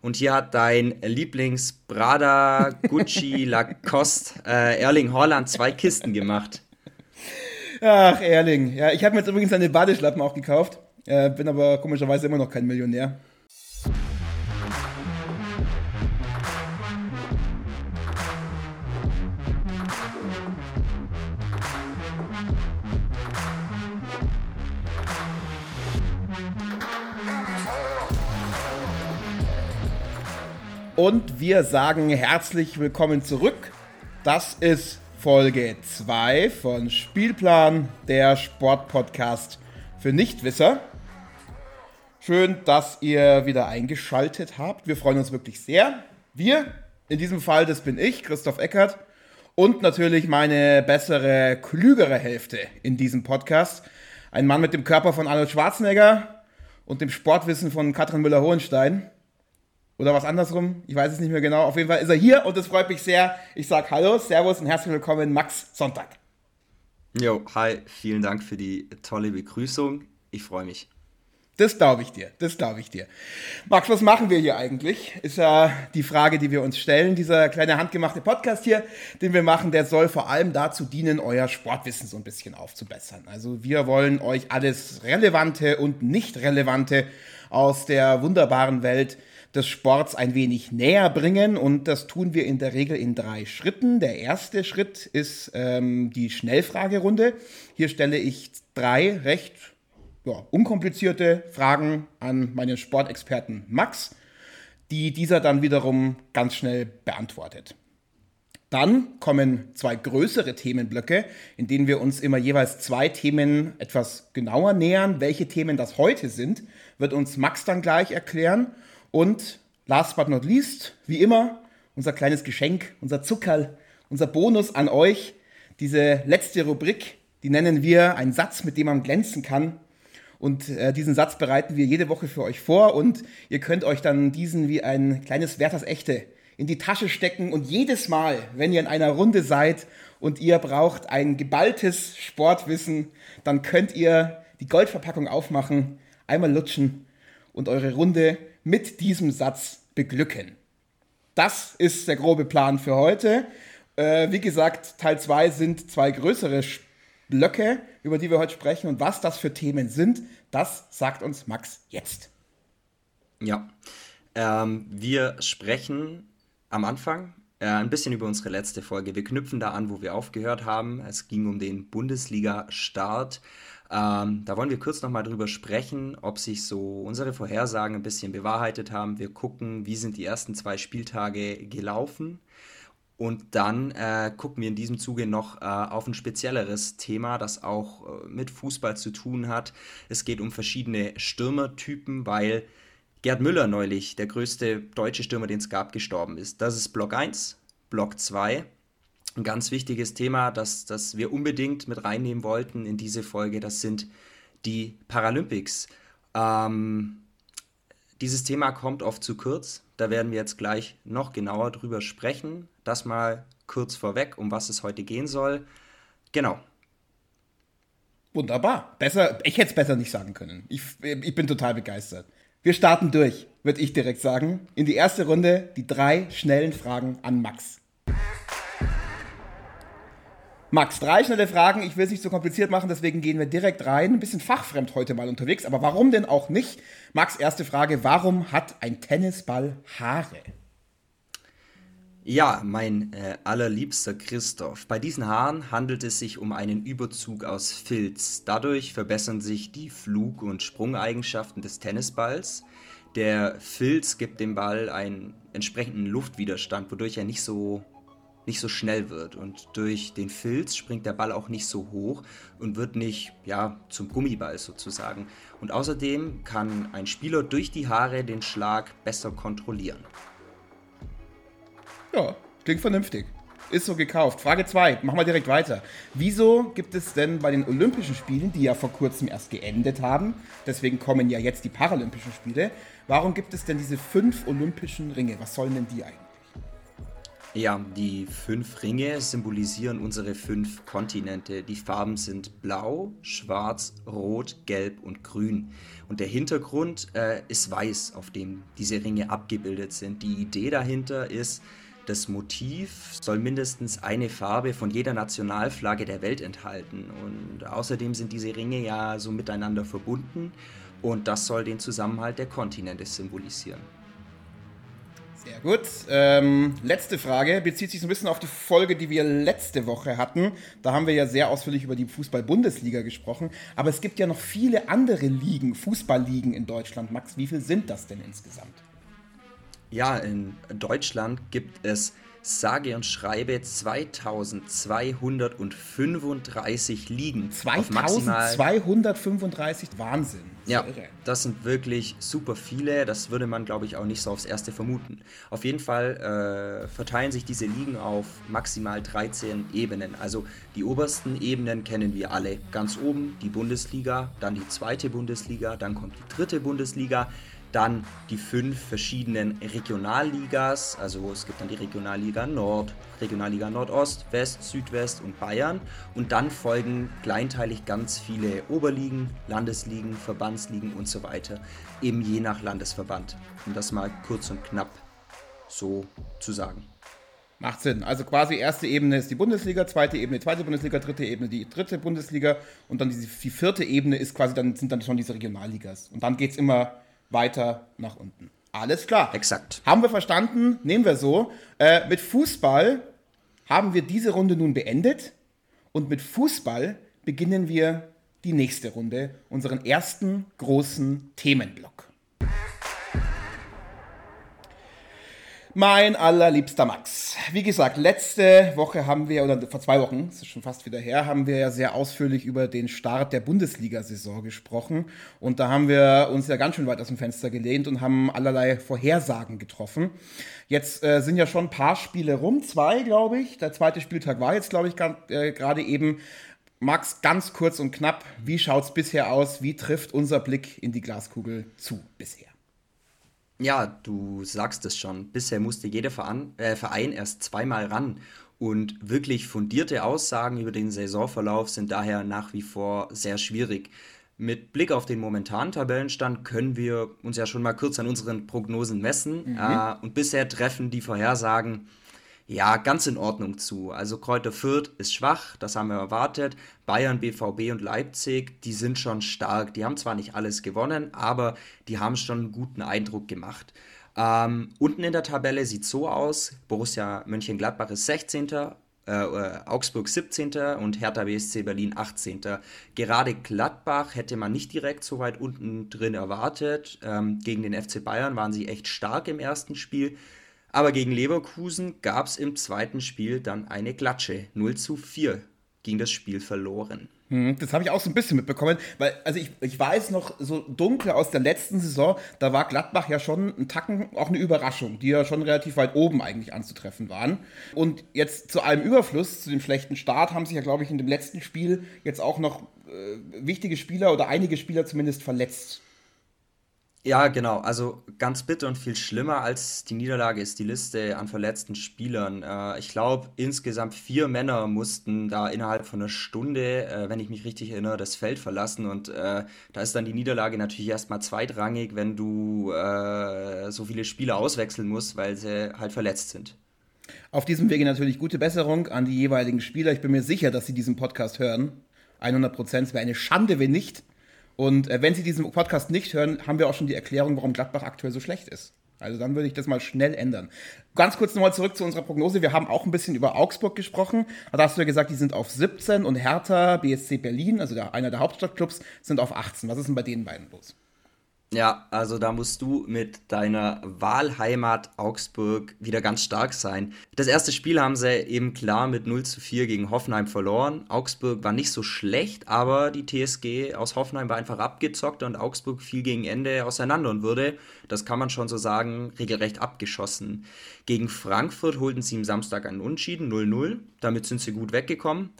Und hier hat dein Lieblings-Prada, Gucci, Lacoste, äh, Erling Haaland zwei Kisten gemacht. Ach, Erling. Ja, ich habe mir jetzt übrigens eine Badeschlappen auch gekauft. Äh, bin aber komischerweise immer noch kein Millionär. Und wir sagen herzlich willkommen zurück. Das ist Folge 2 von Spielplan, der Sportpodcast für Nichtwisser. Schön, dass ihr wieder eingeschaltet habt. Wir freuen uns wirklich sehr. Wir, in diesem Fall, das bin ich, Christoph Eckert, und natürlich meine bessere, klügere Hälfte in diesem Podcast. Ein Mann mit dem Körper von Arnold Schwarzenegger und dem Sportwissen von Katrin Müller-Hohenstein. Oder was andersrum? Ich weiß es nicht mehr genau. Auf jeden Fall ist er hier und es freut mich sehr. Ich sage Hallo, Servus und herzlich willkommen, Max Sonntag. Jo, hi, vielen Dank für die tolle Begrüßung. Ich freue mich. Das glaube ich dir, das glaube ich dir. Max, was machen wir hier eigentlich? Ist ja die Frage, die wir uns stellen. Dieser kleine handgemachte Podcast hier, den wir machen, der soll vor allem dazu dienen, euer Sportwissen so ein bisschen aufzubessern. Also wir wollen euch alles Relevante und Nicht-Relevante aus der wunderbaren Welt des Sports ein wenig näher bringen und das tun wir in der Regel in drei Schritten. Der erste Schritt ist ähm, die Schnellfragerunde. Hier stelle ich drei recht ja, unkomplizierte Fragen an meinen Sportexperten Max, die dieser dann wiederum ganz schnell beantwortet. Dann kommen zwei größere Themenblöcke, in denen wir uns immer jeweils zwei Themen etwas genauer nähern. Welche Themen das heute sind, wird uns Max dann gleich erklären. Und last but not least, wie immer, unser kleines Geschenk, unser Zuckerl, unser Bonus an euch. Diese letzte Rubrik, die nennen wir einen Satz, mit dem man glänzen kann. Und äh, diesen Satz bereiten wir jede Woche für euch vor und ihr könnt euch dann diesen wie ein kleines Werthers Echte in die Tasche stecken und jedes Mal, wenn ihr in einer Runde seid und ihr braucht ein geballtes Sportwissen, dann könnt ihr die Goldverpackung aufmachen, einmal lutschen und eure Runde mit diesem Satz beglücken. Das ist der grobe Plan für heute. Äh, wie gesagt, Teil 2 sind zwei größere Blöcke, über die wir heute sprechen. Und was das für Themen sind, das sagt uns Max jetzt. Ja, ähm, wir sprechen am Anfang äh, ein bisschen über unsere letzte Folge. Wir knüpfen da an, wo wir aufgehört haben. Es ging um den Bundesliga-Start. Ähm, da wollen wir kurz nochmal drüber sprechen, ob sich so unsere Vorhersagen ein bisschen bewahrheitet haben. Wir gucken, wie sind die ersten zwei Spieltage gelaufen. Und dann äh, gucken wir in diesem Zuge noch äh, auf ein spezielleres Thema, das auch äh, mit Fußball zu tun hat. Es geht um verschiedene Stürmertypen, weil Gerd Müller neulich, der größte deutsche Stürmer, den es gab, gestorben ist. Das ist Block 1. Block 2 ein ganz wichtiges Thema, das, das wir unbedingt mit reinnehmen wollten in diese Folge, das sind die Paralympics. Ähm, dieses Thema kommt oft zu kurz. Da werden wir jetzt gleich noch genauer drüber sprechen. Das mal kurz vorweg, um was es heute gehen soll. Genau. Wunderbar. Besser, ich hätte es besser nicht sagen können. Ich, ich bin total begeistert. Wir starten durch, würde ich direkt sagen. In die erste Runde die drei schnellen Fragen an Max. Max, drei schnelle Fragen. Ich will es nicht so kompliziert machen, deswegen gehen wir direkt rein. Ein bisschen fachfremd heute mal unterwegs, aber warum denn auch nicht? Max, erste Frage: Warum hat ein Tennisball Haare? Ja, mein äh, allerliebster Christoph. Bei diesen Haaren handelt es sich um einen Überzug aus Filz. Dadurch verbessern sich die Flug- und Sprungeigenschaften des Tennisballs. Der Filz gibt dem Ball einen entsprechenden Luftwiderstand, wodurch er nicht so nicht so schnell wird. Und durch den Filz springt der Ball auch nicht so hoch und wird nicht ja, zum Gummiball sozusagen. Und außerdem kann ein Spieler durch die Haare den Schlag besser kontrollieren. Ja, klingt vernünftig. Ist so gekauft. Frage 2, machen wir direkt weiter. Wieso gibt es denn bei den Olympischen Spielen, die ja vor kurzem erst geendet haben, deswegen kommen ja jetzt die Paralympischen Spiele, warum gibt es denn diese fünf Olympischen Ringe? Was sollen denn die eigentlich? Ja, die fünf Ringe symbolisieren unsere fünf Kontinente. Die Farben sind blau, schwarz, rot, gelb und grün. Und der Hintergrund äh, ist weiß, auf dem diese Ringe abgebildet sind. Die Idee dahinter ist, das Motiv soll mindestens eine Farbe von jeder Nationalflagge der Welt enthalten. Und außerdem sind diese Ringe ja so miteinander verbunden. Und das soll den Zusammenhalt der Kontinente symbolisieren. Sehr gut. Ähm, letzte Frage bezieht sich so ein bisschen auf die Folge, die wir letzte Woche hatten. Da haben wir ja sehr ausführlich über die Fußball-Bundesliga gesprochen. Aber es gibt ja noch viele andere Ligen, Fußballligen in Deutschland. Max, wie viele sind das denn insgesamt? Ja, in Deutschland gibt es sage und schreibe 2235 Ligen. 2235, Wahnsinn. Ja, das sind wirklich super viele. Das würde man, glaube ich, auch nicht so aufs Erste vermuten. Auf jeden Fall äh, verteilen sich diese Ligen auf maximal 13 Ebenen. Also die obersten Ebenen kennen wir alle. Ganz oben die Bundesliga, dann die zweite Bundesliga, dann kommt die dritte Bundesliga. Dann die fünf verschiedenen Regionalligas, also es gibt dann die Regionalliga Nord, Regionalliga Nordost, West, Südwest und Bayern. Und dann folgen kleinteilig ganz viele Oberligen, Landesligen, Verbandsligen und so weiter, eben je nach Landesverband. Um das mal kurz und knapp so zu sagen. Macht Sinn. Also quasi erste Ebene ist die Bundesliga, zweite Ebene, zweite Bundesliga, dritte Ebene die dritte Bundesliga und dann die, die vierte Ebene ist quasi dann sind dann schon diese Regionalligas. Und dann geht es immer weiter nach unten. Alles klar. Exakt. Haben wir verstanden? Nehmen wir so. Äh, mit Fußball haben wir diese Runde nun beendet. Und mit Fußball beginnen wir die nächste Runde, unseren ersten großen Themenblock. Mein allerliebster Max. Wie gesagt, letzte Woche haben wir, oder vor zwei Wochen, das ist schon fast wieder her, haben wir ja sehr ausführlich über den Start der Bundesliga-Saison gesprochen. Und da haben wir uns ja ganz schön weit aus dem Fenster gelehnt und haben allerlei Vorhersagen getroffen. Jetzt äh, sind ja schon ein paar Spiele rum, zwei, glaube ich. Der zweite Spieltag war jetzt, glaube ich, äh, gerade eben. Max, ganz kurz und knapp, wie schaut es bisher aus? Wie trifft unser Blick in die Glaskugel zu bisher? Ja, du sagst es schon. Bisher musste jeder Verein, äh, Verein erst zweimal ran. Und wirklich fundierte Aussagen über den Saisonverlauf sind daher nach wie vor sehr schwierig. Mit Blick auf den momentanen Tabellenstand können wir uns ja schon mal kurz an unseren Prognosen messen. Mhm. Äh, und bisher treffen die Vorhersagen ja, ganz in Ordnung zu. Also Kräuter Fürth ist schwach, das haben wir erwartet. Bayern, BVB und Leipzig, die sind schon stark. Die haben zwar nicht alles gewonnen, aber die haben schon einen guten Eindruck gemacht. Ähm, unten in der Tabelle sieht so aus: Borussia Mönchengladbach ist 16. Äh, äh, Augsburg 17. und Hertha BSC Berlin 18. Gerade Gladbach hätte man nicht direkt so weit unten drin erwartet. Ähm, gegen den FC Bayern waren sie echt stark im ersten Spiel. Aber gegen Leverkusen gab es im zweiten Spiel dann eine Klatsche. 0 zu 4 ging das Spiel verloren. Hm, das habe ich auch so ein bisschen mitbekommen, weil, also ich, ich weiß noch so dunkel aus der letzten Saison, da war Gladbach ja schon ein Tacken auch eine Überraschung, die ja schon relativ weit oben eigentlich anzutreffen waren. Und jetzt zu allem Überfluss, zu dem schlechten Start, haben sich ja, glaube ich, in dem letzten Spiel jetzt auch noch äh, wichtige Spieler oder einige Spieler zumindest verletzt. Ja, genau. Also ganz bitter und viel schlimmer als die Niederlage ist die Liste an verletzten Spielern. Äh, ich glaube, insgesamt vier Männer mussten da innerhalb von einer Stunde, äh, wenn ich mich richtig erinnere, das Feld verlassen. Und äh, da ist dann die Niederlage natürlich erstmal zweitrangig, wenn du äh, so viele Spieler auswechseln musst, weil sie halt verletzt sind. Auf diesem Wege natürlich gute Besserung an die jeweiligen Spieler. Ich bin mir sicher, dass sie diesen Podcast hören. 100 Prozent. Es wäre eine Schande, wenn nicht. Und äh, wenn Sie diesen Podcast nicht hören, haben wir auch schon die Erklärung, warum Gladbach aktuell so schlecht ist. Also dann würde ich das mal schnell ändern. Ganz kurz nochmal zurück zu unserer Prognose. Wir haben auch ein bisschen über Augsburg gesprochen. Da hast du ja gesagt, die sind auf 17 und Hertha, BSC Berlin, also der, einer der Hauptstadtclubs, sind auf 18. Was ist denn bei den beiden los? Ja, also da musst du mit deiner Wahlheimat Augsburg wieder ganz stark sein. Das erste Spiel haben sie eben klar mit 0 zu 4 gegen Hoffenheim verloren. Augsburg war nicht so schlecht, aber die TSG aus Hoffenheim war einfach abgezockt und Augsburg fiel gegen Ende auseinander und wurde, das kann man schon so sagen, regelrecht abgeschossen. Gegen Frankfurt holten sie am Samstag einen Unschieden 0-0. Damit sind sie gut weggekommen.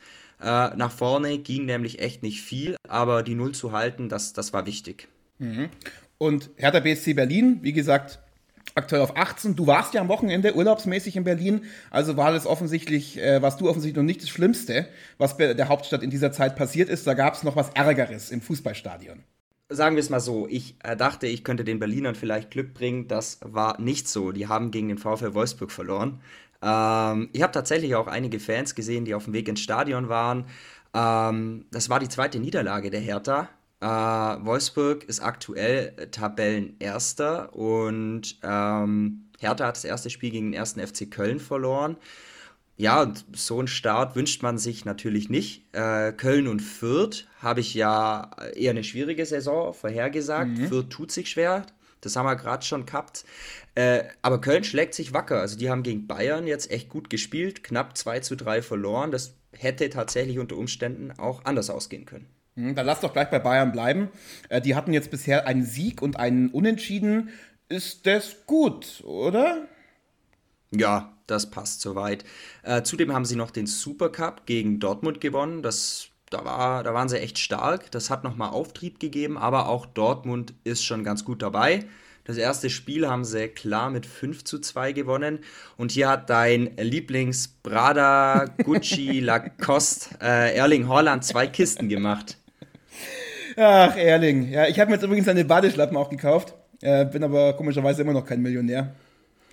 Äh, nach vorne ging nämlich echt nicht viel, aber die 0 zu halten, das, das war wichtig. Mhm. Und Hertha BSC Berlin, wie gesagt, aktuell auf 18. Du warst ja am Wochenende urlaubsmäßig in Berlin, also war das offensichtlich, äh, warst du offensichtlich noch nicht das Schlimmste, was bei der Hauptstadt in dieser Zeit passiert ist. Da gab es noch was Ärgeres im Fußballstadion. Sagen wir es mal so, ich äh, dachte, ich könnte den Berlinern vielleicht Glück bringen. Das war nicht so. Die haben gegen den VfL Wolfsburg verloren. Ähm, ich habe tatsächlich auch einige Fans gesehen, die auf dem Weg ins Stadion waren. Ähm, das war die zweite Niederlage der Hertha. Äh, Wolfsburg ist aktuell Tabellenerster und ähm, Hertha hat das erste Spiel gegen den ersten FC Köln verloren. Ja, so einen Start wünscht man sich natürlich nicht. Äh, Köln und Fürth habe ich ja eher eine schwierige Saison vorhergesagt. Mhm. Fürth tut sich schwer, das haben wir gerade schon gehabt. Äh, aber Köln schlägt sich wacker. Also die haben gegen Bayern jetzt echt gut gespielt, knapp 2 zu 3 verloren. Das hätte tatsächlich unter Umständen auch anders ausgehen können. Hm, dann lass doch gleich bei Bayern bleiben. Äh, die hatten jetzt bisher einen Sieg und einen Unentschieden. Ist das gut, oder? Ja, das passt soweit. Äh, zudem haben sie noch den Supercup gegen Dortmund gewonnen. Das, da, war, da waren sie echt stark. Das hat nochmal Auftrieb gegeben, aber auch Dortmund ist schon ganz gut dabei. Das erste Spiel haben sie klar mit 5 zu 2 gewonnen. Und hier hat dein Lieblings-Prada, Gucci, Lacoste, äh, Erling Holland zwei Kisten gemacht. Ach, Erling. Ja, ich habe mir jetzt übrigens eine Badeschlappen auch gekauft. Äh, bin aber komischerweise immer noch kein Millionär.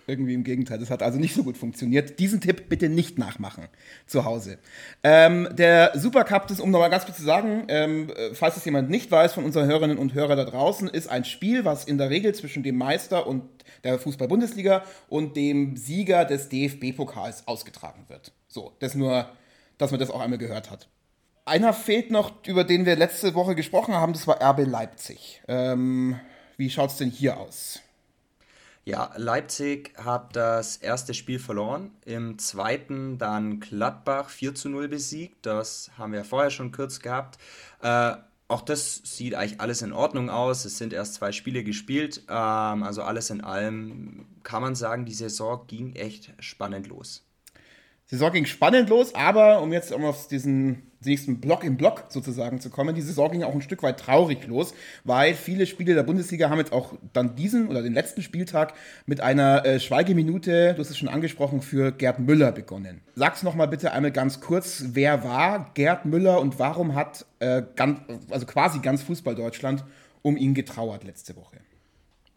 Irgendwie im Gegenteil, das hat also nicht so gut funktioniert. Diesen Tipp bitte nicht nachmachen zu Hause. Ähm, der Supercup, das, um nochmal ganz kurz zu sagen, ähm, falls es jemand nicht weiß von unseren Hörerinnen und Hörern da draußen, ist ein Spiel, was in der Regel zwischen dem Meister und der Fußball-Bundesliga und dem Sieger des DFB-Pokals ausgetragen wird. So, das nur, dass man das auch einmal gehört hat. Einer fehlt noch, über den wir letzte Woche gesprochen haben, das war RB Leipzig. Ähm, wie schaut es denn hier aus? Ja, Leipzig hat das erste Spiel verloren, im zweiten dann Gladbach 4 zu 0 besiegt, das haben wir vorher schon kurz gehabt. Äh, auch das sieht eigentlich alles in Ordnung aus. Es sind erst zwei Spiele gespielt. Ähm, also alles in allem kann man sagen, die Saison ging echt spannend los. Saison ging spannend los, aber um jetzt um auf diesen nächsten Block im Block sozusagen zu kommen, die Saison ging auch ein Stück weit traurig los, weil viele Spiele der Bundesliga haben jetzt auch dann diesen oder den letzten Spieltag mit einer äh, Schweigeminute, du hast es schon angesprochen, für Gerd Müller begonnen. Sag's noch mal bitte einmal ganz kurz, wer war Gerd Müller und warum hat äh, ganz, also quasi ganz Fußball Deutschland um ihn getrauert letzte Woche?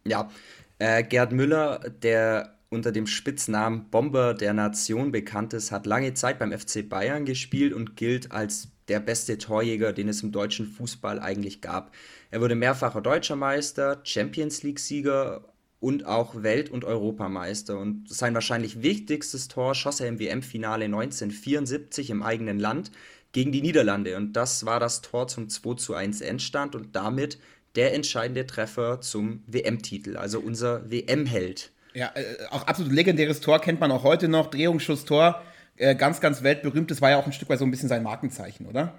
Ja, äh, Gerd Müller, der unter dem Spitznamen Bomber der Nation bekannt ist, hat lange Zeit beim FC Bayern gespielt und gilt als der beste Torjäger, den es im deutschen Fußball eigentlich gab. Er wurde mehrfacher deutscher Meister, Champions League-Sieger und auch Welt- und Europameister. Und sein wahrscheinlich wichtigstes Tor schoss er im WM-Finale 1974 im eigenen Land gegen die Niederlande. Und das war das Tor zum 2 zu 1 Endstand und damit der entscheidende Treffer zum WM-Titel, also unser WM-Held. Ja, äh, auch absolut legendäres Tor kennt man auch heute noch. Drehungsschuss-Tor, äh, ganz, ganz weltberühmt. Das war ja auch ein Stück weit so ein bisschen sein Markenzeichen, oder?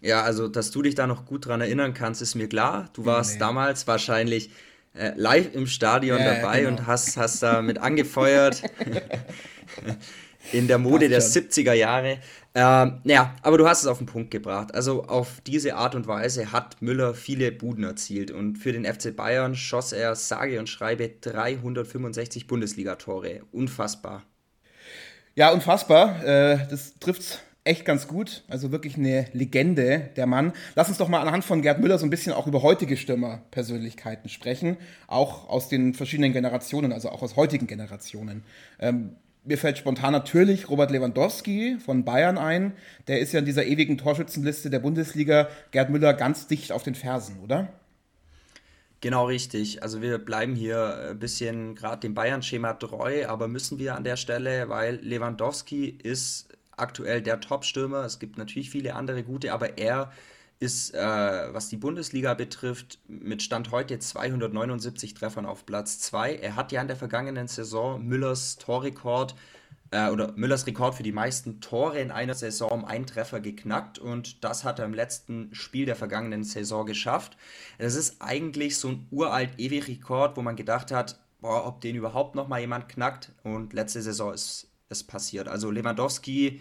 Ja, also, dass du dich da noch gut dran erinnern kannst, ist mir klar. Du warst nee. damals wahrscheinlich äh, live im Stadion ja, dabei genau. und hast, hast da mit angefeuert. in der Mode der 70er Jahre. Ähm, naja, aber du hast es auf den Punkt gebracht. Also auf diese Art und Weise hat Müller viele Buden erzielt und für den FC Bayern schoss er sage und schreibe 365 Bundesligatore. Unfassbar. Ja, unfassbar. Äh, das trifft echt ganz gut. Also wirklich eine Legende, der Mann. Lass uns doch mal anhand von Gerd Müller so ein bisschen auch über heutige Stürmerpersönlichkeiten sprechen. Auch aus den verschiedenen Generationen, also auch aus heutigen Generationen. Ähm, mir fällt spontan natürlich Robert Lewandowski von Bayern ein. Der ist ja in dieser ewigen Torschützenliste der Bundesliga Gerd Müller ganz dicht auf den Fersen, oder? Genau richtig. Also wir bleiben hier ein bisschen gerade dem Bayern-Schema treu, aber müssen wir an der Stelle, weil Lewandowski ist aktuell der Top-Stürmer. Es gibt natürlich viele andere gute, aber er ist, äh, was die Bundesliga betrifft, mit Stand heute 279 Treffern auf Platz 2. Er hat ja in der vergangenen Saison Müllers Torrekord äh, oder Müllers Rekord für die meisten Tore in einer Saison um einen Treffer geknackt und das hat er im letzten Spiel der vergangenen Saison geschafft. Das ist eigentlich so ein uralt ewig Rekord, wo man gedacht hat, boah, ob den überhaupt noch mal jemand knackt und letzte Saison ist es passiert. Also Lewandowski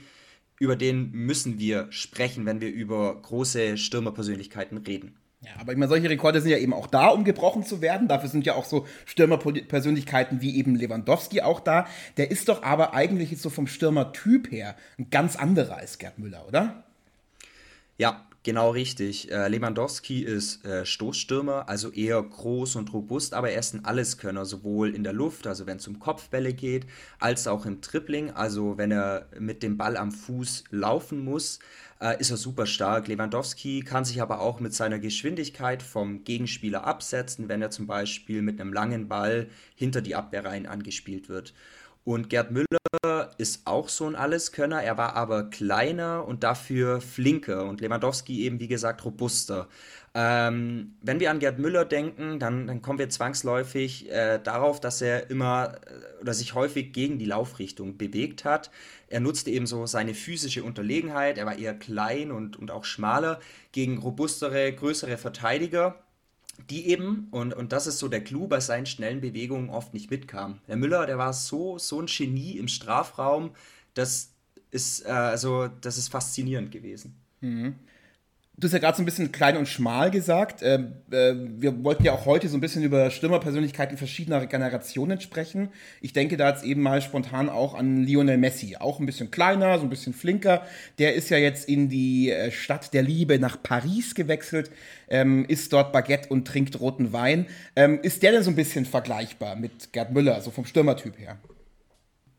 über den müssen wir sprechen, wenn wir über große Stürmerpersönlichkeiten reden. Ja, aber ich meine, solche Rekorde sind ja eben auch da, um gebrochen zu werden. Dafür sind ja auch so Stürmerpersönlichkeiten wie eben Lewandowski auch da. Der ist doch aber eigentlich jetzt so vom Stürmertyp her ein ganz anderer als Gerd Müller, oder? Ja, Genau richtig. Äh, Lewandowski ist äh, Stoßstürmer, also eher groß und robust, aber er ist ein Alleskönner, sowohl in der Luft, also wenn es um Kopfbälle geht, als auch im Tripling, also wenn er mit dem Ball am Fuß laufen muss, äh, ist er super stark. Lewandowski kann sich aber auch mit seiner Geschwindigkeit vom Gegenspieler absetzen, wenn er zum Beispiel mit einem langen Ball hinter die Abwehrreihen angespielt wird. Und Gerd Müller ist auch so ein Alleskönner, er war aber kleiner und dafür flinker und Lewandowski eben, wie gesagt, robuster. Ähm, wenn wir an Gerd Müller denken, dann, dann kommen wir zwangsläufig äh, darauf, dass er immer äh, oder sich häufig gegen die Laufrichtung bewegt hat. Er nutzte eben so seine physische Unterlegenheit, er war eher klein und, und auch schmaler gegen robustere, größere Verteidiger die eben, und, und das ist so der Clou, bei seinen schnellen Bewegungen oft nicht mitkam. Der Müller, der war so, so ein Genie im Strafraum, das ist, äh, also, das ist faszinierend gewesen. Mhm. Du hast ja gerade so ein bisschen klein und schmal gesagt. Äh, äh, wir wollten ja auch heute so ein bisschen über Stürmerpersönlichkeiten verschiedener Generationen sprechen. Ich denke da jetzt eben mal spontan auch an Lionel Messi. Auch ein bisschen kleiner, so ein bisschen flinker. Der ist ja jetzt in die äh, Stadt der Liebe nach Paris gewechselt, ähm, isst dort Baguette und trinkt roten Wein. Ähm, ist der denn so ein bisschen vergleichbar mit Gerd Müller, so vom Stürmertyp her?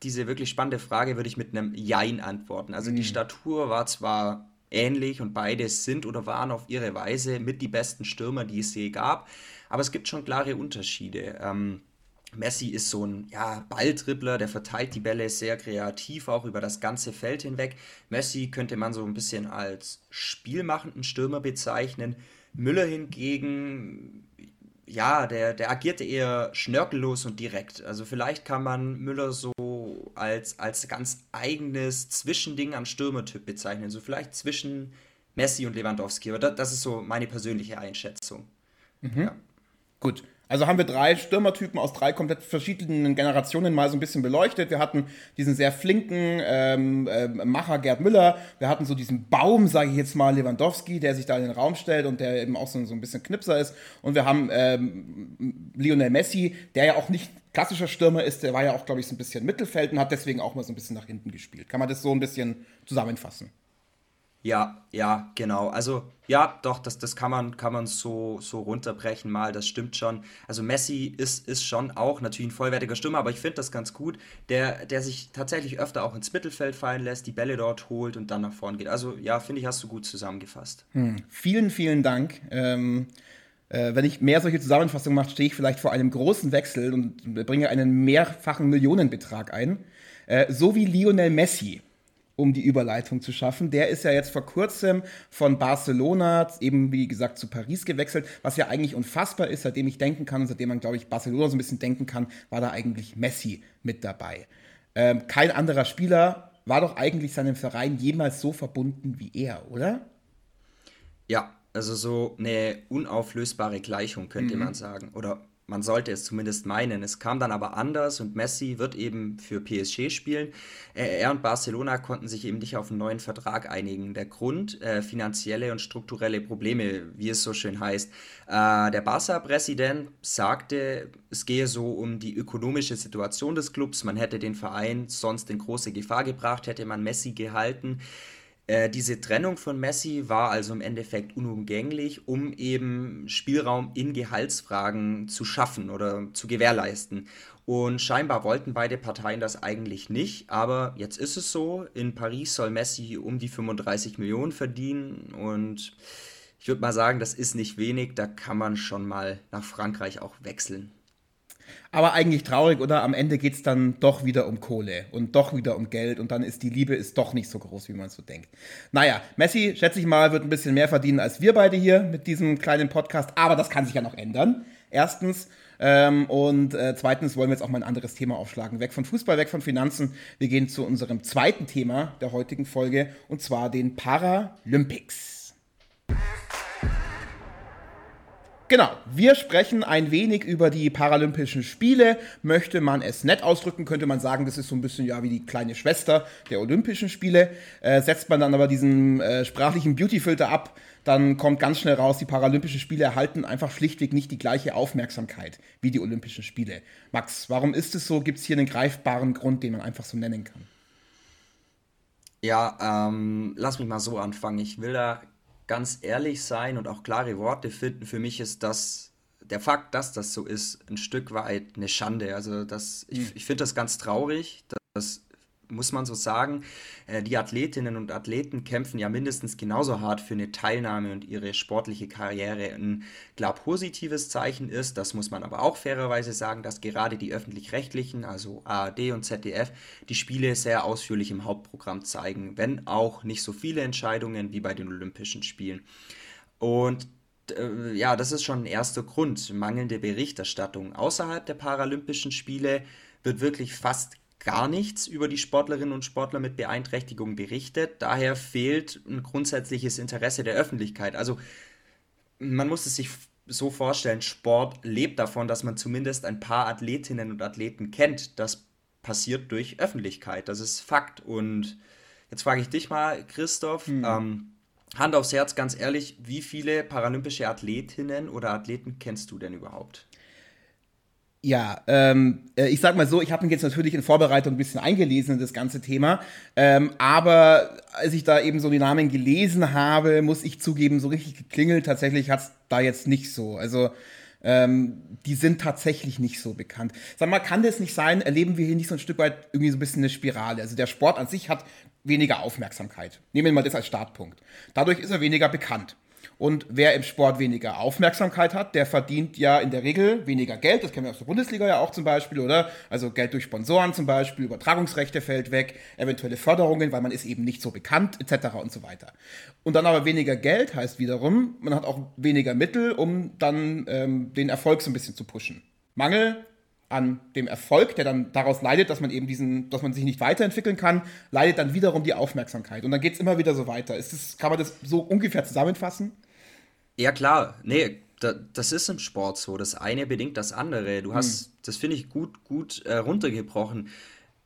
Diese wirklich spannende Frage würde ich mit einem Jein antworten. Also mhm. die Statur war zwar ähnlich und beide sind oder waren auf ihre Weise mit die besten Stürmer, die es je gab. Aber es gibt schon klare Unterschiede. Ähm, Messi ist so ein ja, Balltribbler, der verteilt die Bälle sehr kreativ, auch über das ganze Feld hinweg. Messi könnte man so ein bisschen als spielmachenden Stürmer bezeichnen. Müller hingegen ja, der, der agierte eher schnörkellos und direkt. Also vielleicht kann man Müller so als, als ganz eigenes Zwischending am Stürmertyp bezeichnen. So vielleicht zwischen Messi und Lewandowski. Aber das, das ist so meine persönliche Einschätzung. Mhm. Ja. Gut. Also haben wir drei Stürmertypen aus drei komplett verschiedenen Generationen mal so ein bisschen beleuchtet. Wir hatten diesen sehr flinken ähm, äh, Macher Gerd Müller. Wir hatten so diesen Baum, sage ich jetzt mal, Lewandowski, der sich da in den Raum stellt und der eben auch so, so ein bisschen Knipser ist. Und wir haben ähm, Lionel Messi, der ja auch nicht klassischer Stürmer ist. Der war ja auch, glaube ich, so ein bisschen Mittelfeld und hat deswegen auch mal so ein bisschen nach hinten gespielt. Kann man das so ein bisschen zusammenfassen? Ja, ja, genau. Also ja, doch, das, das kann man, kann man so, so runterbrechen mal, das stimmt schon. Also Messi ist, ist schon auch natürlich ein vollwertiger Stürmer, aber ich finde das ganz gut, der, der sich tatsächlich öfter auch ins Mittelfeld fallen lässt, die Bälle dort holt und dann nach vorn geht. Also ja, finde ich, hast du gut zusammengefasst. Hm. Vielen, vielen Dank. Ähm, äh, wenn ich mehr solche Zusammenfassungen mache, stehe ich vielleicht vor einem großen Wechsel und bringe einen mehrfachen Millionenbetrag ein. Äh, so wie Lionel Messi um die Überleitung zu schaffen. Der ist ja jetzt vor kurzem von Barcelona eben, wie gesagt, zu Paris gewechselt, was ja eigentlich unfassbar ist, seitdem ich denken kann und seitdem man, glaube ich, Barcelona so ein bisschen denken kann, war da eigentlich Messi mit dabei. Ähm, kein anderer Spieler war doch eigentlich seinem Verein jemals so verbunden wie er, oder? Ja, also so eine unauflösbare Gleichung könnte mhm. man sagen. Oder man sollte es zumindest meinen. Es kam dann aber anders und Messi wird eben für PSG spielen. Er und Barcelona konnten sich eben nicht auf einen neuen Vertrag einigen. Der Grund, äh, finanzielle und strukturelle Probleme, wie es so schön heißt. Äh, der Barca-Präsident sagte, es gehe so um die ökonomische Situation des Clubs. Man hätte den Verein sonst in große Gefahr gebracht, hätte man Messi gehalten. Äh, diese Trennung von Messi war also im Endeffekt unumgänglich, um eben Spielraum in Gehaltsfragen zu schaffen oder zu gewährleisten. Und scheinbar wollten beide Parteien das eigentlich nicht, aber jetzt ist es so. In Paris soll Messi um die 35 Millionen verdienen und ich würde mal sagen, das ist nicht wenig, da kann man schon mal nach Frankreich auch wechseln. Aber eigentlich traurig, oder? Am Ende geht es dann doch wieder um Kohle und doch wieder um Geld und dann ist die Liebe ist doch nicht so groß, wie man so denkt. Naja, Messi, schätze ich mal, wird ein bisschen mehr verdienen als wir beide hier mit diesem kleinen Podcast, aber das kann sich ja noch ändern. Erstens. Ähm, und äh, zweitens wollen wir jetzt auch mal ein anderes Thema aufschlagen. Weg von Fußball, weg von Finanzen. Wir gehen zu unserem zweiten Thema der heutigen Folge und zwar den Paralympics. Genau, wir sprechen ein wenig über die Paralympischen Spiele. Möchte man es nett ausdrücken, könnte man sagen, das ist so ein bisschen ja wie die kleine Schwester der Olympischen Spiele. Äh, setzt man dann aber diesen äh, sprachlichen Beautyfilter ab, dann kommt ganz schnell raus, die Paralympischen Spiele erhalten einfach schlichtweg nicht die gleiche Aufmerksamkeit wie die Olympischen Spiele. Max, warum ist es so? Gibt es hier einen greifbaren Grund, den man einfach so nennen kann? Ja, ähm, lass mich mal so anfangen. Ich will da ganz ehrlich sein und auch klare Worte finden, für mich ist das, der Fakt, dass das so ist, ein Stück weit eine Schande. Also das, ich, hm. ich finde das ganz traurig, dass muss man so sagen, äh, die Athletinnen und Athleten kämpfen ja mindestens genauso hart für eine Teilnahme und ihre sportliche Karriere. Ein klar positives Zeichen ist, das muss man aber auch fairerweise sagen, dass gerade die öffentlich-rechtlichen, also ARD und ZDF, die Spiele sehr ausführlich im Hauptprogramm zeigen, wenn auch nicht so viele Entscheidungen wie bei den Olympischen Spielen. Und äh, ja, das ist schon ein erster Grund. Mangelnde Berichterstattung. Außerhalb der Paralympischen Spiele wird wirklich fast gar nichts über die Sportlerinnen und Sportler mit Beeinträchtigung berichtet. Daher fehlt ein grundsätzliches Interesse der Öffentlichkeit. Also man muss es sich so vorstellen, Sport lebt davon, dass man zumindest ein paar Athletinnen und Athleten kennt. Das passiert durch Öffentlichkeit. Das ist Fakt. Und jetzt frage ich dich mal, Christoph, hm. ähm, Hand aufs Herz, ganz ehrlich, wie viele paralympische Athletinnen oder Athleten kennst du denn überhaupt? Ja, ähm, äh, ich sag mal so, ich habe mich jetzt natürlich in Vorbereitung ein bisschen eingelesen in das ganze Thema, ähm, aber als ich da eben so die Namen gelesen habe, muss ich zugeben, so richtig geklingelt, tatsächlich hat's da jetzt nicht so. Also ähm, die sind tatsächlich nicht so bekannt. Sag mal, kann das nicht sein, erleben wir hier nicht so ein Stück weit irgendwie so ein bisschen eine Spirale? Also der Sport an sich hat weniger Aufmerksamkeit. Nehmen wir mal das als Startpunkt. Dadurch ist er weniger bekannt. Und wer im Sport weniger Aufmerksamkeit hat, der verdient ja in der Regel weniger Geld. Das kennen wir aus der Bundesliga ja auch zum Beispiel, oder? Also Geld durch Sponsoren zum Beispiel, Übertragungsrechte fällt weg, eventuelle Förderungen, weil man ist eben nicht so bekannt, etc. und so weiter. Und dann aber weniger Geld heißt wiederum, man hat auch weniger Mittel, um dann ähm, den Erfolg so ein bisschen zu pushen. Mangel an dem Erfolg, der dann daraus leidet, dass man eben diesen, dass man sich nicht weiterentwickeln kann, leidet dann wiederum die Aufmerksamkeit. Und dann geht es immer wieder so weiter. Ist das, kann man das so ungefähr zusammenfassen? Ja, klar. Nee, da, das ist im Sport so. Das eine bedingt das andere. Du hast, hm. das finde ich gut, gut äh, runtergebrochen.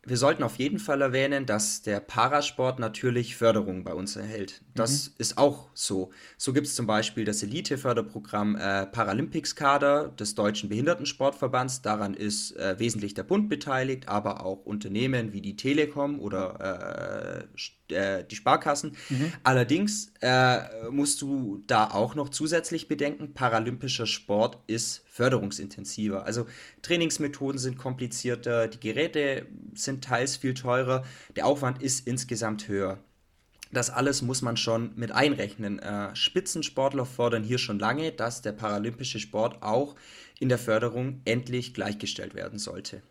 Wir sollten auf jeden Fall erwähnen, dass der Parasport natürlich Förderung bei uns erhält. Das mhm. ist auch so. So gibt es zum Beispiel das Elite-Förderprogramm äh, Paralympics-Kader des Deutschen Behindertensportverbands. Daran ist äh, wesentlich der Bund beteiligt, aber auch Unternehmen wie die Telekom oder äh, äh die Sparkassen. Mhm. Allerdings äh, musst du da auch noch zusätzlich bedenken, paralympischer Sport ist förderungsintensiver. Also Trainingsmethoden sind komplizierter, die Geräte sind teils viel teurer, der Aufwand ist insgesamt höher. Das alles muss man schon mit einrechnen. Äh, Spitzensportler fordern hier schon lange, dass der paralympische Sport auch in der Förderung endlich gleichgestellt werden sollte.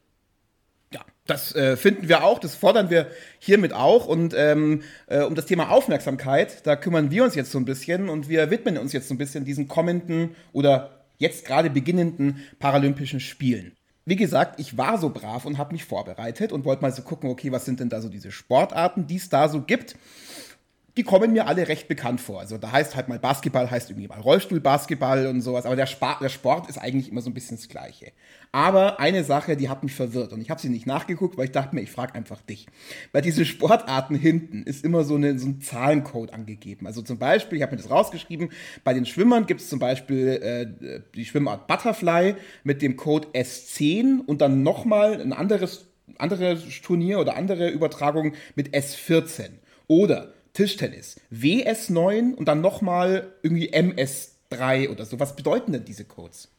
Ja, das äh, finden wir auch, das fordern wir hiermit auch. Und ähm, äh, um das Thema Aufmerksamkeit, da kümmern wir uns jetzt so ein bisschen und wir widmen uns jetzt so ein bisschen diesen kommenden oder jetzt gerade beginnenden Paralympischen Spielen. Wie gesagt, ich war so brav und habe mich vorbereitet und wollte mal so gucken, okay, was sind denn da so diese Sportarten, die es da so gibt die kommen mir alle recht bekannt vor. Also da heißt halt mal Basketball, heißt irgendwie mal Rollstuhlbasketball und sowas, aber der, Sp der Sport ist eigentlich immer so ein bisschen das Gleiche. Aber eine Sache, die hat mich verwirrt und ich habe sie nicht nachgeguckt, weil ich dachte mir, ich frage einfach dich. Bei diesen Sportarten hinten ist immer so, eine, so ein Zahlencode angegeben. Also zum Beispiel, ich habe mir das rausgeschrieben, bei den Schwimmern gibt es zum Beispiel äh, die Schwimmart Butterfly mit dem Code S10 und dann nochmal ein anderes, anderes Turnier oder andere Übertragung mit S14. Oder Tischtennis. WS9 und dann nochmal irgendwie MS3 oder so. Was bedeuten denn diese Codes?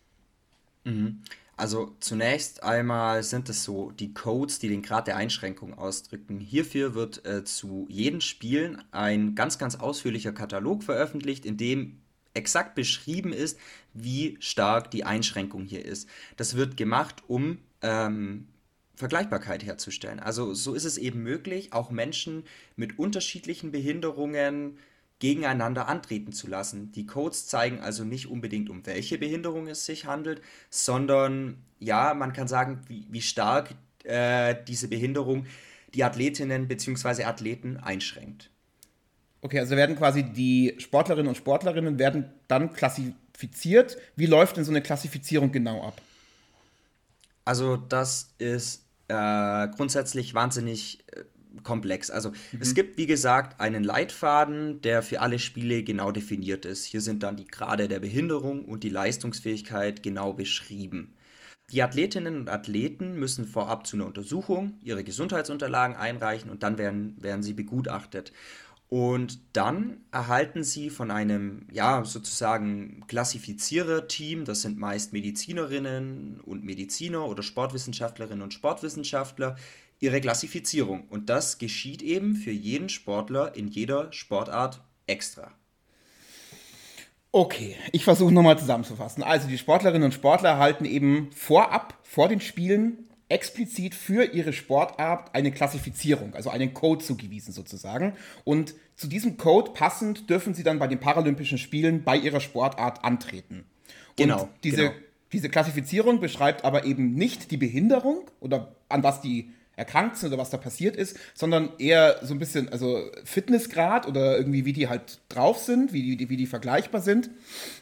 Mhm. Also zunächst einmal sind es so die Codes, die den Grad der Einschränkung ausdrücken. Hierfür wird äh, zu jedem Spielen ein ganz, ganz ausführlicher Katalog veröffentlicht, in dem exakt beschrieben ist, wie stark die Einschränkung hier ist. Das wird gemacht, um ähm, Vergleichbarkeit herzustellen. Also so ist es eben möglich, auch Menschen mit unterschiedlichen Behinderungen gegeneinander antreten zu lassen. Die Codes zeigen also nicht unbedingt, um welche Behinderung es sich handelt, sondern ja, man kann sagen, wie, wie stark äh, diese Behinderung die Athletinnen bzw. Athleten einschränkt. Okay, also werden quasi die Sportlerinnen und Sportlerinnen werden dann klassi klassifiziert. Wie läuft denn so eine Klassifizierung genau ab? Also das ist äh, grundsätzlich wahnsinnig äh, komplex. Also mhm. es gibt, wie gesagt, einen Leitfaden, der für alle Spiele genau definiert ist. Hier sind dann die Grade der Behinderung und die Leistungsfähigkeit genau beschrieben. Die Athletinnen und Athleten müssen vorab zu einer Untersuchung ihre Gesundheitsunterlagen einreichen und dann werden, werden sie begutachtet. Und dann erhalten sie von einem, ja, sozusagen Klassifizierer-Team, das sind meist Medizinerinnen und Mediziner oder Sportwissenschaftlerinnen und Sportwissenschaftler, ihre Klassifizierung. Und das geschieht eben für jeden Sportler in jeder Sportart extra. Okay, ich versuche nochmal zusammenzufassen. Also die Sportlerinnen und Sportler erhalten eben vorab, vor den Spielen, explizit für ihre Sportart eine Klassifizierung, also einen Code zugewiesen sozusagen. Und zu diesem Code passend dürfen sie dann bei den Paralympischen Spielen bei ihrer Sportart antreten. Genau. Und diese, genau. diese Klassifizierung beschreibt aber eben nicht die Behinderung oder an was die erkrankt sind oder was da passiert ist, sondern eher so ein bisschen, also Fitnessgrad oder irgendwie, wie die halt drauf sind, wie die, wie die vergleichbar sind.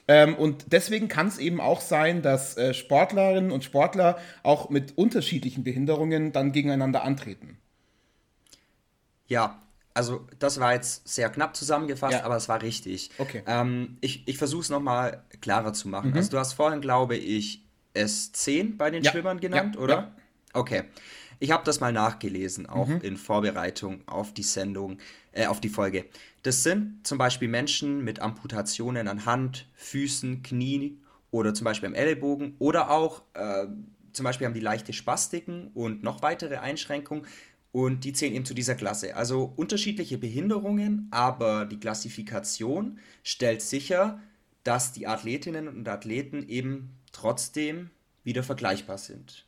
Ähm, und deswegen kann es eben auch sein, dass äh, Sportlerinnen und Sportler auch mit unterschiedlichen Behinderungen dann gegeneinander antreten. Ja, also das war jetzt sehr knapp zusammengefasst, ja. aber es war richtig. Okay. Ähm, ich ich versuche es nochmal klarer zu machen. Mhm. Also du hast vorhin, glaube ich, S10 bei den ja. Schwimmern genannt, ja. oder? Okay. Ich habe das mal nachgelesen, auch mhm. in Vorbereitung auf die Sendung, äh, auf die Folge. Das sind zum Beispiel Menschen mit Amputationen an Hand, Füßen, Knie oder zum Beispiel am Ellbogen oder auch äh, zum Beispiel haben die leichte Spastiken und noch weitere Einschränkungen und die zählen eben zu dieser Klasse. Also unterschiedliche Behinderungen, aber die Klassifikation stellt sicher, dass die Athletinnen und Athleten eben trotzdem wieder vergleichbar sind.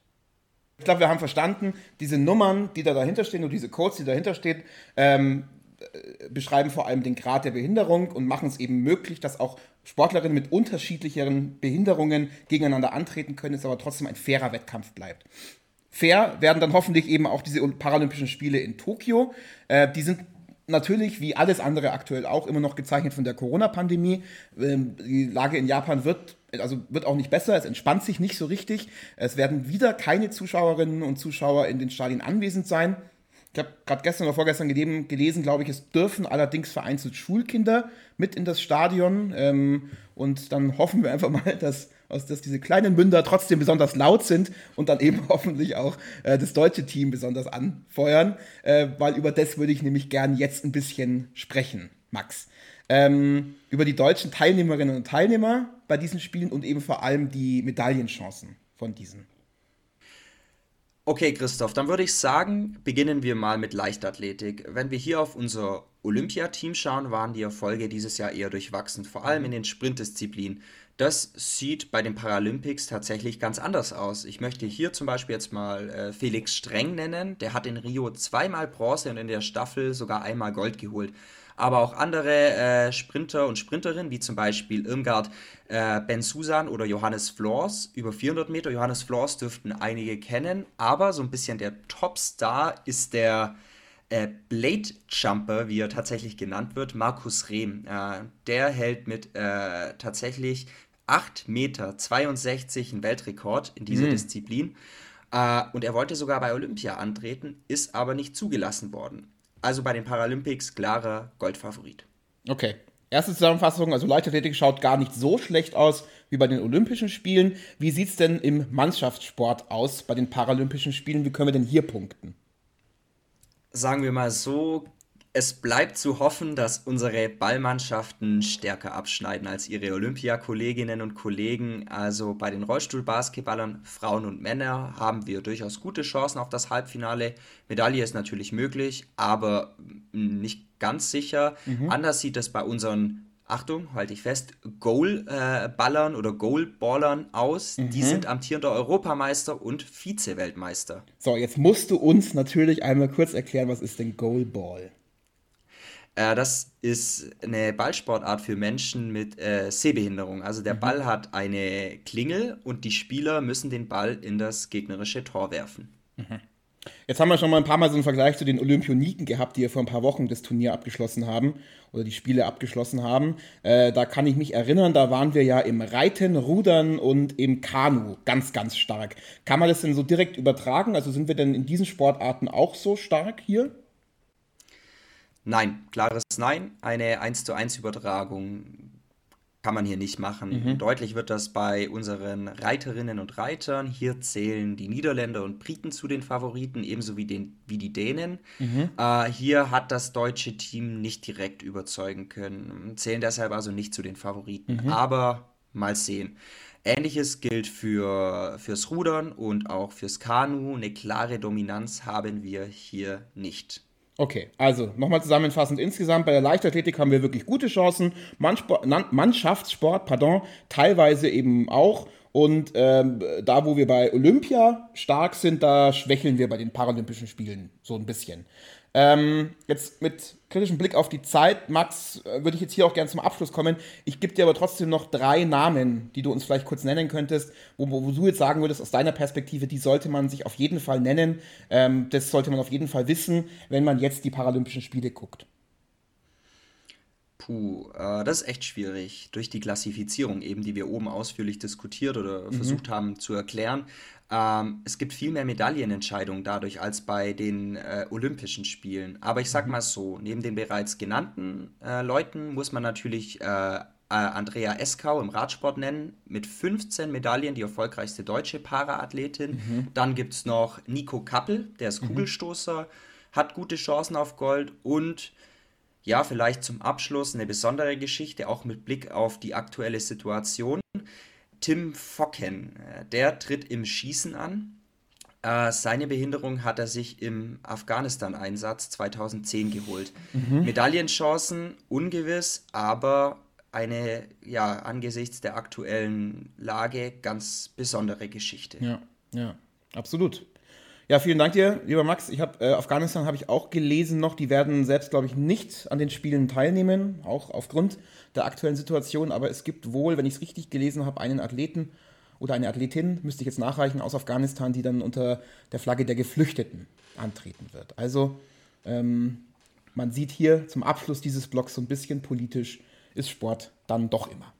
Ich glaube, wir haben verstanden, diese Nummern, die da dahinter stehen und diese Codes, die dahinter stehen, ähm, äh, beschreiben vor allem den Grad der Behinderung und machen es eben möglich, dass auch Sportlerinnen mit unterschiedlicheren Behinderungen gegeneinander antreten können, es aber trotzdem ein fairer Wettkampf bleibt. Fair werden dann hoffentlich eben auch diese Paralympischen Spiele in Tokio. Äh, die sind natürlich, wie alles andere aktuell auch, immer noch gezeichnet von der Corona-Pandemie. Ähm, die Lage in Japan wird, also wird auch nicht besser, es entspannt sich nicht so richtig. Es werden wieder keine Zuschauerinnen und Zuschauer in den Stadien anwesend sein. Ich habe gerade gestern oder vorgestern gelesen, gelesen glaube ich, es dürfen allerdings vereinzelt Schulkinder mit in das Stadion. Ähm, und dann hoffen wir einfach mal, dass dass diese kleinen Münder trotzdem besonders laut sind und dann eben hoffentlich auch äh, das deutsche Team besonders anfeuern, äh, weil über das würde ich nämlich gern jetzt ein bisschen sprechen, Max. Ähm, über die deutschen Teilnehmerinnen und Teilnehmer bei diesen Spielen und eben vor allem die Medaillenchancen von diesen. Okay, Christoph, dann würde ich sagen, beginnen wir mal mit Leichtathletik. Wenn wir hier auf unser Olympiateam schauen, waren die Erfolge dieses Jahr eher durchwachsen, vor allem in den Sprintdisziplinen. Das sieht bei den Paralympics tatsächlich ganz anders aus. Ich möchte hier zum Beispiel jetzt mal äh, Felix Streng nennen. Der hat in Rio zweimal Bronze und in der Staffel sogar einmal Gold geholt. Aber auch andere äh, Sprinter und Sprinterinnen, wie zum Beispiel Irmgard äh, Ben Susan oder Johannes Flors, über 400 Meter. Johannes Flors dürften einige kennen, aber so ein bisschen der Topstar ist der äh, Blade Jumper, wie er tatsächlich genannt wird, Markus Rehm. Äh, der hält mit äh, tatsächlich 8,62 Meter einen Weltrekord in dieser mhm. Disziplin. Äh, und er wollte sogar bei Olympia antreten, ist aber nicht zugelassen worden. Also bei den Paralympics klarer Goldfavorit. Okay. Erste Zusammenfassung, also Leichtathletik schaut gar nicht so schlecht aus wie bei den Olympischen Spielen. Wie sieht es denn im Mannschaftssport aus bei den Paralympischen Spielen? Wie können wir denn hier punkten? Sagen wir mal so, es bleibt zu hoffen, dass unsere Ballmannschaften stärker abschneiden als ihre Olympiakolleginnen und Kollegen. Also bei den Rollstuhlbasketballern, Frauen und Männer, haben wir durchaus gute Chancen auf das Halbfinale. Medaille ist natürlich möglich, aber nicht ganz sicher. Mhm. Anders sieht es bei unseren Achtung, halte ich fest, Goalballern oder Goalballern aus. Mhm. Die sind amtierender Europameister und Vize-Weltmeister. So, jetzt musst du uns natürlich einmal kurz erklären, was ist denn Goalball? Äh, das ist eine Ballsportart für Menschen mit äh, Sehbehinderung. Also der mhm. Ball hat eine Klingel und die Spieler müssen den Ball in das gegnerische Tor werfen. Mhm. Jetzt haben wir schon mal ein paar Mal so einen Vergleich zu den Olympioniken gehabt, die ja vor ein paar Wochen das Turnier abgeschlossen haben oder die Spiele abgeschlossen haben. Äh, da kann ich mich erinnern, da waren wir ja im Reiten, Rudern und im Kanu ganz, ganz stark. Kann man das denn so direkt übertragen? Also sind wir denn in diesen Sportarten auch so stark hier? Nein, klares Nein. Eine 1 zu 1 Übertragung kann man hier nicht machen. Mhm. Deutlich wird das bei unseren Reiterinnen und Reitern. Hier zählen die Niederländer und Briten zu den Favoriten, ebenso wie, den, wie die Dänen. Mhm. Äh, hier hat das deutsche Team nicht direkt überzeugen können, zählen deshalb also nicht zu den Favoriten. Mhm. Aber mal sehen. Ähnliches gilt für, fürs Rudern und auch fürs Kanu. Eine klare Dominanz haben wir hier nicht. Okay, also nochmal zusammenfassend. Insgesamt bei der Leichtathletik haben wir wirklich gute Chancen. Mannschaftssport, pardon, teilweise eben auch. Und ähm, da, wo wir bei Olympia stark sind, da schwächeln wir bei den Paralympischen Spielen so ein bisschen. Ähm, jetzt mit kritischem Blick auf die Zeit, Max, äh, würde ich jetzt hier auch gerne zum Abschluss kommen. Ich gebe dir aber trotzdem noch drei Namen, die du uns vielleicht kurz nennen könntest, wo, wo du jetzt sagen würdest, aus deiner Perspektive, die sollte man sich auf jeden Fall nennen. Ähm, das sollte man auf jeden Fall wissen, wenn man jetzt die Paralympischen Spiele guckt. Puh, äh, das ist echt schwierig. Durch die Klassifizierung eben, die wir oben ausführlich diskutiert oder mhm. versucht haben zu erklären. Ähm, es gibt viel mehr Medaillenentscheidungen dadurch als bei den äh, Olympischen Spielen. Aber ich sag mhm. mal so, neben den bereits genannten äh, Leuten muss man natürlich äh, äh Andrea Eskau im Radsport nennen, mit 15 Medaillen, die erfolgreichste deutsche Paraathletin. Mhm. Dann gibt es noch Nico Kappel, der ist mhm. Kugelstoßer, hat gute Chancen auf Gold und ja, vielleicht zum Abschluss eine besondere Geschichte, auch mit Blick auf die aktuelle Situation. Tim Focken, äh, der tritt im Schießen an. Äh, seine Behinderung hat er sich im Afghanistan-Einsatz 2010 geholt. Mhm. Medaillenchancen ungewiss, aber eine, ja, angesichts der aktuellen Lage ganz besondere Geschichte. Ja, ja, absolut. Ja, vielen Dank dir, lieber Max. Ich habe äh, Afghanistan habe ich auch gelesen noch. Die werden selbst, glaube ich, nicht an den Spielen teilnehmen, auch aufgrund der aktuellen Situation. Aber es gibt wohl, wenn ich es richtig gelesen habe, einen Athleten oder eine Athletin, müsste ich jetzt nachreichen, aus Afghanistan, die dann unter der Flagge der Geflüchteten antreten wird. Also ähm, man sieht hier zum Abschluss dieses Blogs so ein bisschen politisch ist Sport dann doch immer.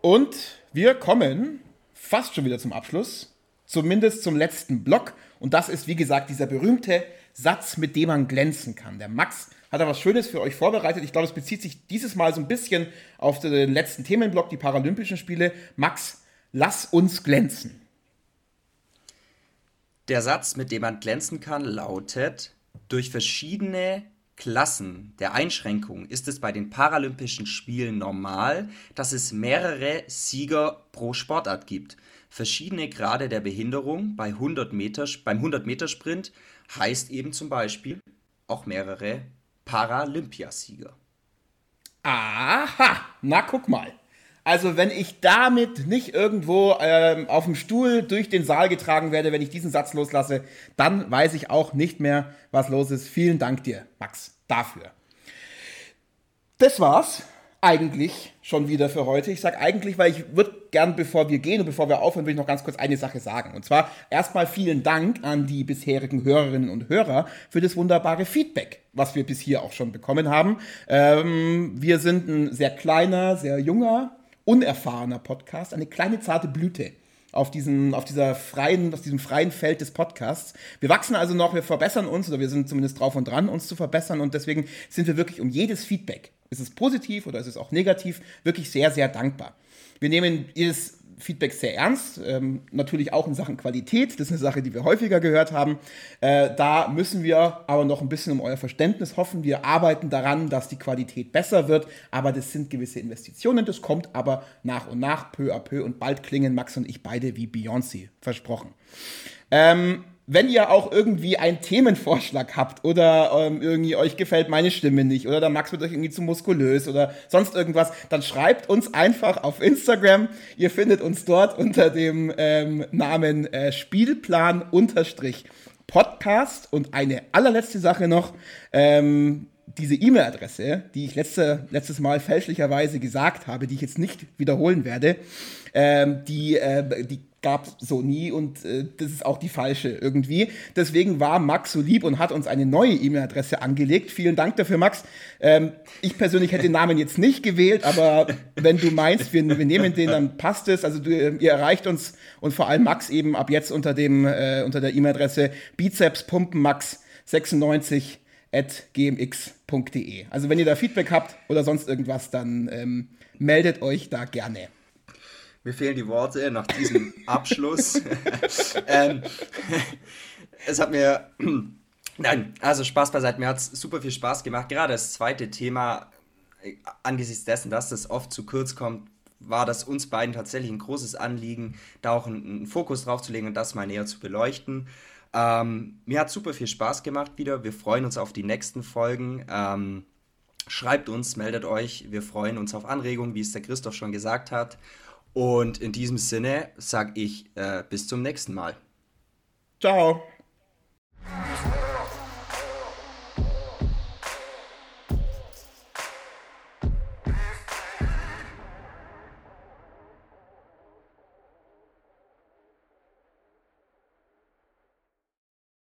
Und wir kommen fast schon wieder zum Abschluss, zumindest zum letzten Block. Und das ist, wie gesagt, dieser berühmte Satz, mit dem man glänzen kann. Der Max hat da was Schönes für euch vorbereitet. Ich glaube, es bezieht sich dieses Mal so ein bisschen auf den letzten Themenblock, die Paralympischen Spiele. Max, lass uns glänzen. Der Satz, mit dem man glänzen kann, lautet, durch verschiedene Klassen der Einschränkung ist es bei den Paralympischen Spielen normal, dass es mehrere Sieger pro Sportart gibt. Verschiedene Grade der Behinderung bei 100 Meter, beim 100-Meter-Sprint heißt eben zum Beispiel auch mehrere Paralympiasieger. Aha, na guck mal. Also wenn ich damit nicht irgendwo ähm, auf dem Stuhl durch den Saal getragen werde, wenn ich diesen Satz loslasse, dann weiß ich auch nicht mehr, was los ist. Vielen Dank dir, Max, dafür. Das war's eigentlich schon wieder für heute. Ich sage eigentlich, weil ich würde gern, bevor wir gehen und bevor wir aufhören, will ich noch ganz kurz eine Sache sagen. Und zwar erstmal vielen Dank an die bisherigen Hörerinnen und Hörer für das wunderbare Feedback, was wir bis hier auch schon bekommen haben. Ähm, wir sind ein sehr kleiner, sehr junger unerfahrener Podcast, eine kleine zarte Blüte auf, diesen, auf, dieser freien, auf diesem freien Feld des Podcasts. Wir wachsen also noch, wir verbessern uns oder wir sind zumindest drauf und dran, uns zu verbessern und deswegen sind wir wirklich um jedes Feedback, ist es positiv oder ist es auch negativ, wirklich sehr, sehr dankbar. Wir nehmen jedes Feedback sehr ernst, ähm, natürlich auch in Sachen Qualität, das ist eine Sache, die wir häufiger gehört haben. Äh, da müssen wir aber noch ein bisschen um euer Verständnis hoffen. Wir arbeiten daran, dass die Qualität besser wird, aber das sind gewisse Investitionen, das kommt aber nach und nach, peu à peu und bald klingen Max und ich beide wie Beyoncé, versprochen. Ähm, wenn ihr auch irgendwie einen Themenvorschlag habt oder ähm, irgendwie euch gefällt meine Stimme nicht oder der Max wird euch irgendwie zu muskulös oder sonst irgendwas, dann schreibt uns einfach auf Instagram. Ihr findet uns dort unter dem ähm, Namen äh, Spielplan unterstrich Podcast und eine allerletzte Sache noch. Ähm, diese E-Mail-Adresse, die ich letzte, letztes Mal fälschlicherweise gesagt habe, die ich jetzt nicht wiederholen werde, ähm, die, äh, die gab so nie und äh, das ist auch die falsche irgendwie. Deswegen war Max so lieb und hat uns eine neue E-Mail-Adresse angelegt. Vielen Dank dafür, Max. Ähm, ich persönlich hätte den Namen jetzt nicht gewählt, aber wenn du meinst, wir, wir nehmen den, dann passt es. Also du, ihr erreicht uns und vor allem Max eben ab jetzt unter dem äh, unter der E-Mail-Adresse bizepspumpenmax96 at gmx.de. Also wenn ihr da Feedback habt oder sonst irgendwas, dann ähm, meldet euch da gerne. Mir fehlen die Worte nach diesem Abschluss. ähm, es hat mir, nein, also Spaß beiseite, mir hat es super viel Spaß gemacht. Gerade das zweite Thema, äh, angesichts dessen, dass das oft zu kurz kommt, war das uns beiden tatsächlich ein großes Anliegen, da auch einen, einen Fokus drauf zu legen und das mal näher zu beleuchten. Ähm, mir hat super viel Spaß gemacht wieder. Wir freuen uns auf die nächsten Folgen. Ähm, schreibt uns, meldet euch. Wir freuen uns auf Anregungen, wie es der Christoph schon gesagt hat. Und in diesem Sinne sage ich äh, bis zum nächsten Mal. Ciao.